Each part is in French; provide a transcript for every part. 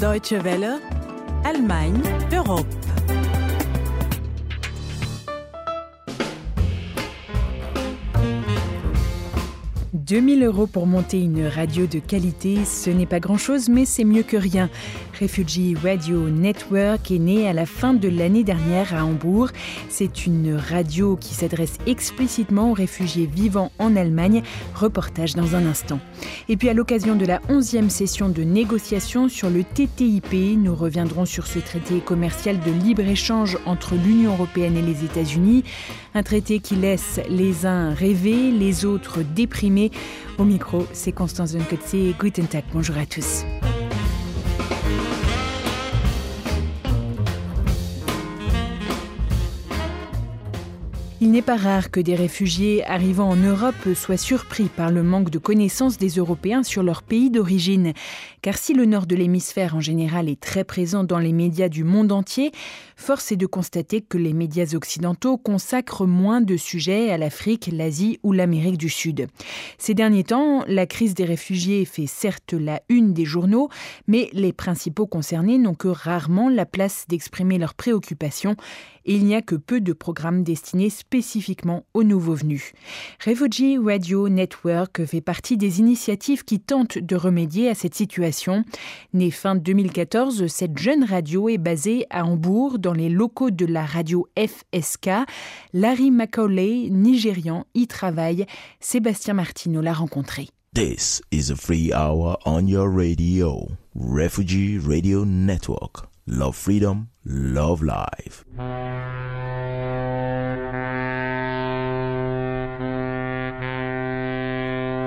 Deutsche Welle, Allemagne, Europe. 2000 euros pour monter une radio de qualité, ce n'est pas grand-chose, mais c'est mieux que rien. Refugee Radio Network est né à la fin de l'année dernière à Hambourg. C'est une radio qui s'adresse explicitement aux réfugiés vivant en Allemagne. Reportage dans un instant. Et puis à l'occasion de la 11e session de négociation sur le TTIP, nous reviendrons sur ce traité commercial de libre-échange entre l'Union européenne et les États-Unis. Un traité qui laisse les uns rêver, les autres déprimés. Au micro, c'est Constance Dunkotze. Guten Tag, bonjour à tous. Il n'est pas rare que des réfugiés arrivant en Europe soient surpris par le manque de connaissances des Européens sur leur pays d'origine. Car si le nord de l'hémisphère en général est très présent dans les médias du monde entier, force est de constater que les médias occidentaux consacrent moins de sujets à l'Afrique, l'Asie ou l'Amérique du Sud. Ces derniers temps, la crise des réfugiés fait certes la une des journaux, mais les principaux concernés n'ont que rarement la place d'exprimer leurs préoccupations et il n'y a que peu de programmes destinés spécifiquement aux nouveaux venus. Refugee Radio Network fait partie des initiatives qui tentent de remédier à cette situation. Née fin 2014, cette jeune radio est basée à Hambourg, dans les locaux de la radio FSK. Larry Macaulay, nigérian, y travaille. Sébastien Martino l'a rencontré. This is a free hour on your radio. Refugee Radio Network. Love freedom, love life.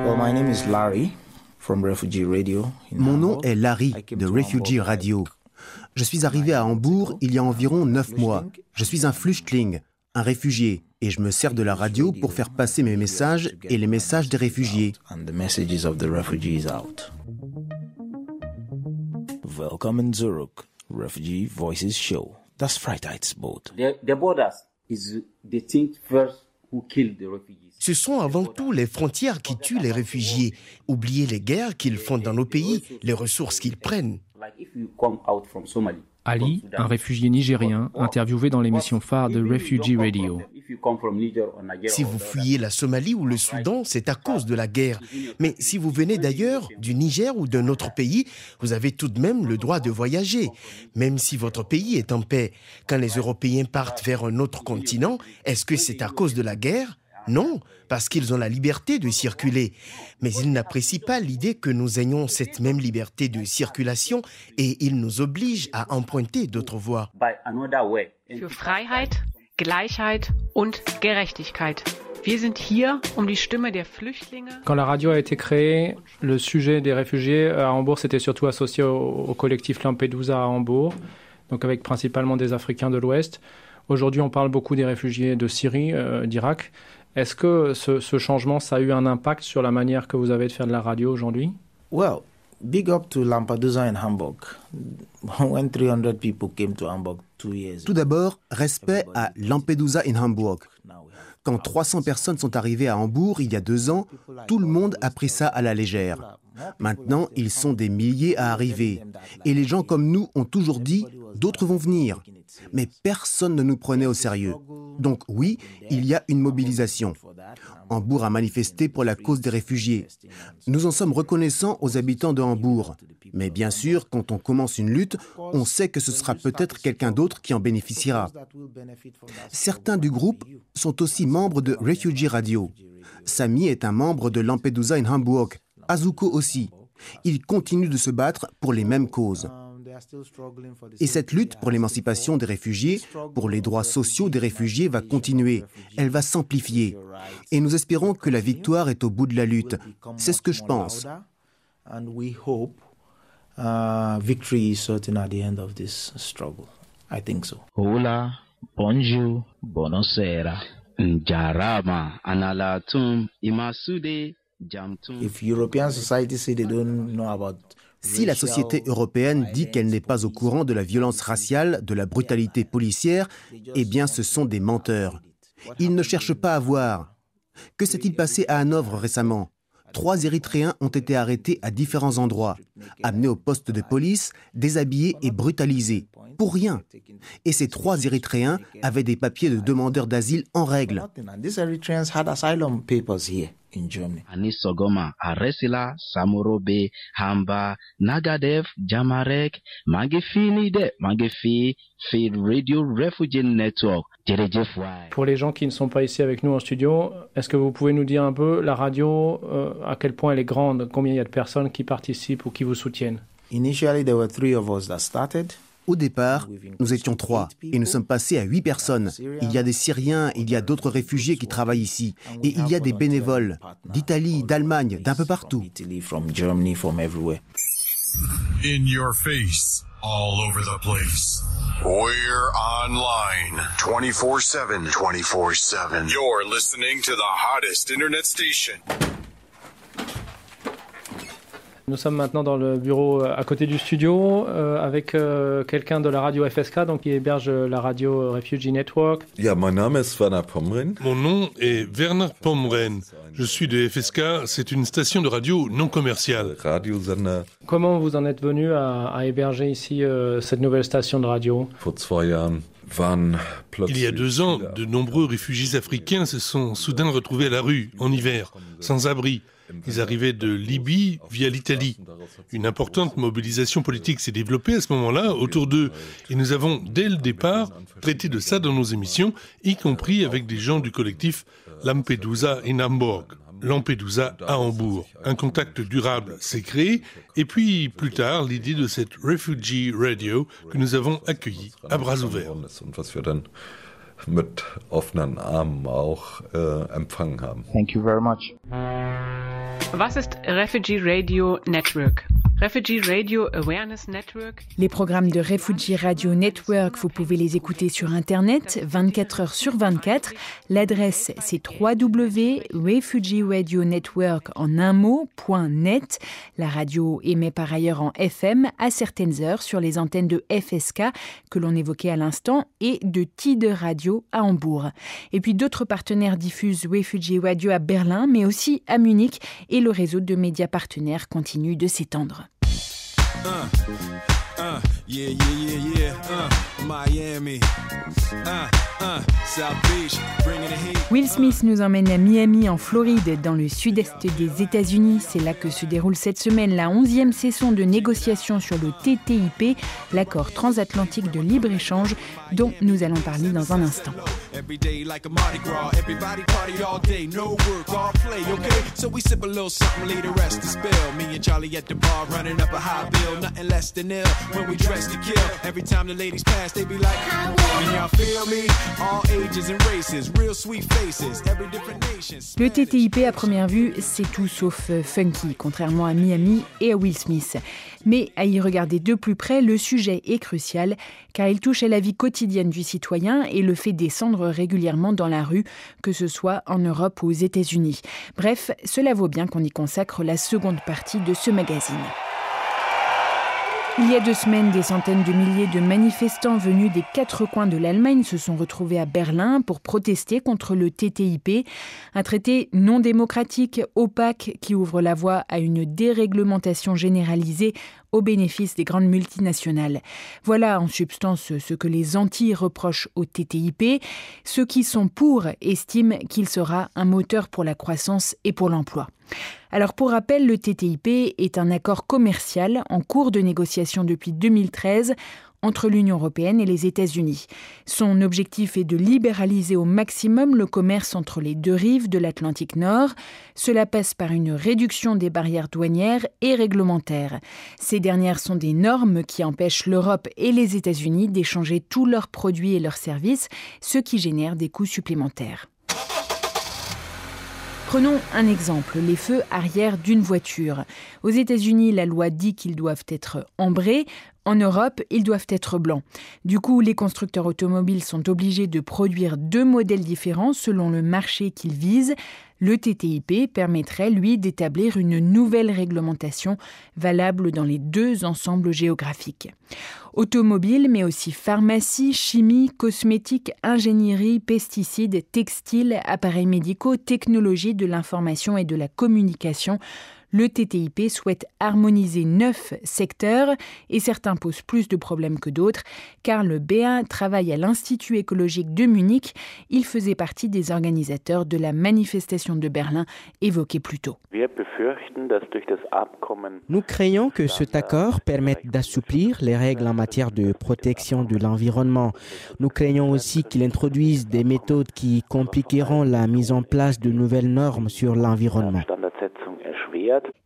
Well, my name is Larry. Mon nom est Larry de Refugee Radio. Je suis arrivé à Hambourg il y a environ neuf mois. Je suis un flüchtling, un réfugié, et je me sers de la radio pour faire passer mes messages et les messages des réfugiés. Welcome in Zurich, Refugee Voices Show. Das Freiheitsboot. The, the borders is the thing first Ce sont avant tout les frontières qui tuent les réfugiés. Oubliez les guerres qu'ils font dans nos pays, les ressources qu'ils prennent. Ali, un réfugié nigérien, interviewé dans l'émission phare de Refugee Radio. Si vous fuyez la Somalie ou le Soudan, c'est à cause de la guerre. Mais si vous venez d'ailleurs, du Niger ou d'un autre pays, vous avez tout de même le droit de voyager, même si votre pays est en paix. Quand les Européens partent vers un autre continent, est-ce que c'est à cause de la guerre? Non, parce qu'ils ont la liberté de circuler. Mais ils n'apprécient pas l'idée que nous ayons cette même liberté de circulation et ils nous obligent à emprunter d'autres voies. für Freiheit, Gleichheit und Gerechtigkeit. Wir sind hier, um die Stimme der Flüchtlinge Quand la radio a été créée, le sujet des réfugiés à Hambourg s'était surtout associé au, au collectif Lampedusa à Hambourg, donc avec principalement des Africains de l'Ouest. Aujourd'hui, on parle beaucoup des réfugiés de Syrie, euh, d'Irak. Est-ce que ce, ce changement, ça a eu un impact sur la manière que vous avez de faire de la radio aujourd'hui? Well, big up to Lampedusa and Hamburg. When 300 people came to Hamburg two years Tout d'abord, respect à Lampedusa in Hamburg. Quand 300 personnes sont arrivées à Hambourg il y a deux ans, tout le monde a pris ça à la légère. Maintenant, ils sont des milliers à arriver. Et les gens comme nous ont toujours dit, d'autres vont venir. Mais personne ne nous prenait au sérieux. Donc oui, il y a une mobilisation. Hambourg a manifesté pour la cause des réfugiés. Nous en sommes reconnaissants aux habitants de Hambourg. Mais bien sûr, quand on commence une lutte, on sait que ce sera peut-être quelqu'un d'autre qui en bénéficiera. Certains du groupe sont aussi membres de Refugee Radio. Sami est un membre de Lampedusa in Hamburg. Azuko aussi. Ils continuent de se battre pour les mêmes causes. Et cette lutte pour l'émancipation des réfugiés, pour les droits sociaux des réfugiés va continuer. Elle va s'amplifier. Et nous espérons que la victoire est au bout de la lutte. C'est ce que je pense. And we hope uh, victory is certain at the end of this struggle. I think so. Hola, bonjour, buonasera, njarama, analatum, imasude, jamtum. If European society say they don't know about Si la société européenne dit qu'elle n'est pas au courant de la violence raciale, de la brutalité policière, eh bien ce sont des menteurs. Ils ne cherchent pas à voir. Que s'est-il passé à Hanovre récemment? Trois Érythréens ont été arrêtés à différents endroits, amenés au poste de police, déshabillés et brutalisés. Pour rien. Et ces trois Érythréens avaient des papiers de demandeurs d'asile en règle. Anis Sogoma, Aresila, Samorobe, Hamba, Nagadev, Jamarek, Magefini de Magefi, Field Radio Refugee Network. Pour les gens qui ne sont pas ici avec nous en studio, est-ce que vous pouvez nous dire un peu la radio, euh, à quel point elle est grande, combien il y a de personnes qui participent ou qui vous soutiennent? Initially, there were three of us that started. Au départ, nous étions trois et nous sommes passés à huit personnes. Il y a des Syriens, il y a d'autres réfugiés qui travaillent ici et il y a des bénévoles d'Italie, d'Allemagne, d'un peu partout. Italy, from Germany, from everywhere. In your face, all over the place. We're online 24 7. 24 7. You're listening to the hottest internet station. Nous sommes maintenant dans le bureau euh, à côté du studio euh, avec euh, quelqu'un de la radio FSK, donc qui héberge la radio Refugee Network. Ja, mein Name ist Werner Pomren. Mon nom est Werner Pomren. Je suis de FSK, c'est une station de radio non commerciale. Radiosender. Comment vous en êtes venu à, à héberger ici euh, cette nouvelle station de radio? Vor zwei Jahren waren Il y a deux ans, de nombreux réfugiés africains se sont soudain retrouvés à la rue, en hiver, sans abri. Ils arrivaient de Libye via l'Italie. Une importante mobilisation politique s'est développée à ce moment-là autour d'eux. Et nous avons, dès le départ, traité de ça dans nos émissions, y compris avec des gens du collectif Lampedusa in Hamburg. Lampedusa à Hambourg. Un contact durable s'est créé, et puis plus tard, l'idée de cette Refugee Radio que nous avons accueillie à bras ouverts. Mit offenen Armen auch äh, empfangen haben. Thank you very much. Was ist Refugee Radio Network? Refugee Radio Awareness Network Les programmes de Refugee Radio Network, vous pouvez les écouter sur Internet 24 heures sur 24. L'adresse, c'est www.refugeeradionetwork en un mot, point .net. La radio émet par ailleurs en FM à certaines heures sur les antennes de FSK que l'on évoquait à l'instant et de Tide Radio à Hambourg. Et puis d'autres partenaires diffusent Refugee Radio à Berlin, mais aussi à Munich et le réseau de médias partenaires continue de s'étendre. Uh, uh, yeah, yeah, yeah, yeah. Uh, Miami. Will Smith nous emmène à Miami, en Floride, dans le sud-est des États-Unis. C'est là que se déroule cette semaine la 11e session de négociation sur le TTIP, l'accord transatlantique de libre-échange, dont nous allons parler dans un instant. Le TTIP, à première vue, c'est tout sauf euh, funky, contrairement à Miami et à Will Smith. Mais à y regarder de plus près, le sujet est crucial, car il touche à la vie quotidienne du citoyen et le fait descendre régulièrement dans la rue, que ce soit en Europe ou aux États-Unis. Bref, cela vaut bien qu'on y consacre la seconde partie de ce magazine. Il y a deux semaines, des centaines de milliers de manifestants venus des quatre coins de l'Allemagne se sont retrouvés à Berlin pour protester contre le TTIP, un traité non démocratique, opaque, qui ouvre la voie à une déréglementation généralisée au bénéfice des grandes multinationales. Voilà en substance ce que les anti reprochent au TTIP. Ceux qui sont pour estiment qu'il sera un moteur pour la croissance et pour l'emploi. Alors pour rappel, le TTIP est un accord commercial en cours de négociation depuis 2013 entre l'Union européenne et les États-Unis. Son objectif est de libéraliser au maximum le commerce entre les deux rives de l'Atlantique Nord. Cela passe par une réduction des barrières douanières et réglementaires. Ces dernières sont des normes qui empêchent l'Europe et les États-Unis d'échanger tous leurs produits et leurs services, ce qui génère des coûts supplémentaires. Prenons un exemple, les feux arrière d'une voiture. Aux États-Unis, la loi dit qu'ils doivent être ambrés. En Europe, ils doivent être blancs. Du coup, les constructeurs automobiles sont obligés de produire deux modèles différents selon le marché qu'ils visent. Le TTIP permettrait, lui, d'établir une nouvelle réglementation valable dans les deux ensembles géographiques. Automobile, mais aussi pharmacie, chimie, cosmétique, ingénierie, pesticides, textiles, appareils médicaux, technologie de l'information et de la communication le TTIP souhaite harmoniser neuf secteurs et certains posent plus de problèmes que d'autres car le B1 travaille à l'Institut écologique de Munich. Il faisait partie des organisateurs de la manifestation de Berlin évoquée plus tôt. Nous craignons que cet accord permette d'assouplir les règles en matière de protection de l'environnement. Nous craignons aussi qu'il introduise des méthodes qui compliqueront la mise en place de nouvelles normes sur l'environnement.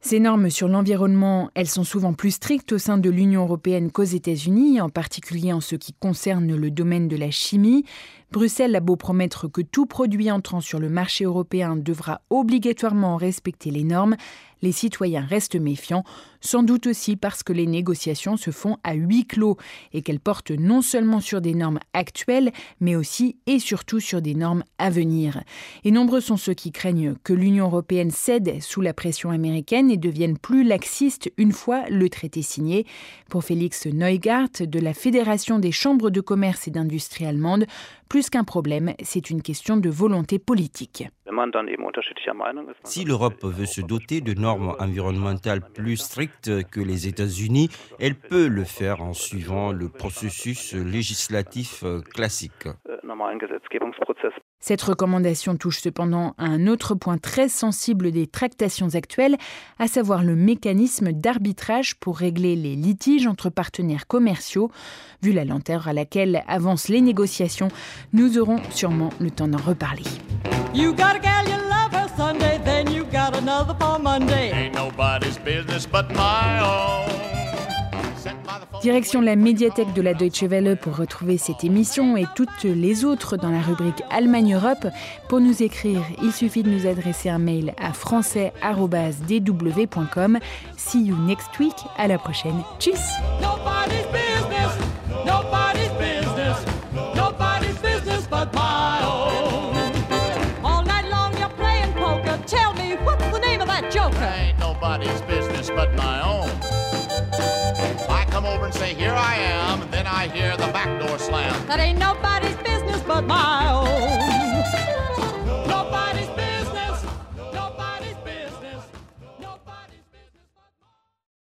Ces normes sur l'environnement, elles sont souvent plus strictes au sein de l'Union européenne qu'aux États-Unis, en particulier en ce qui concerne le domaine de la chimie. Bruxelles a beau promettre que tout produit entrant sur le marché européen devra obligatoirement respecter les normes, les citoyens restent méfiants, sans doute aussi parce que les négociations se font à huis clos et qu'elles portent non seulement sur des normes actuelles, mais aussi et surtout sur des normes à venir. Et nombreux sont ceux qui craignent que l'Union européenne cède sous la pression américaine et devienne plus laxiste une fois le traité signé. Pour Félix Neugart de la Fédération des chambres de commerce et d'industrie allemande, plus qu'un problème, c'est une question de volonté politique. Si l'Europe veut se doter de normes environnementales plus strictes que les États-Unis, elle peut le faire en suivant le processus législatif classique. Cette recommandation touche cependant à un autre point très sensible des tractations actuelles, à savoir le mécanisme d'arbitrage pour régler les litiges entre partenaires commerciaux. Vu la lenteur à laquelle avancent les négociations, nous aurons sûrement le temps d'en reparler. You got a gal you love her Sunday, then you got another for Monday. Ain't nobody's business but my own. Direction la médiathèque de la Deutsche Welle pour retrouver cette émission et toutes les autres dans la rubrique Allemagne-Europe. Pour nous écrire, il suffit de nous adresser un mail à français.dw.com. See you next week. À la prochaine. Tchuss! Nobody's business. Nobody's business. Nobody's business but my own. All night long you're playing poker. Tell me, what's the name of that joker? Ain't nobody's business but my own. Over and say, Here I am, and then I hear the back door slam. That ain't nobody's business but mine.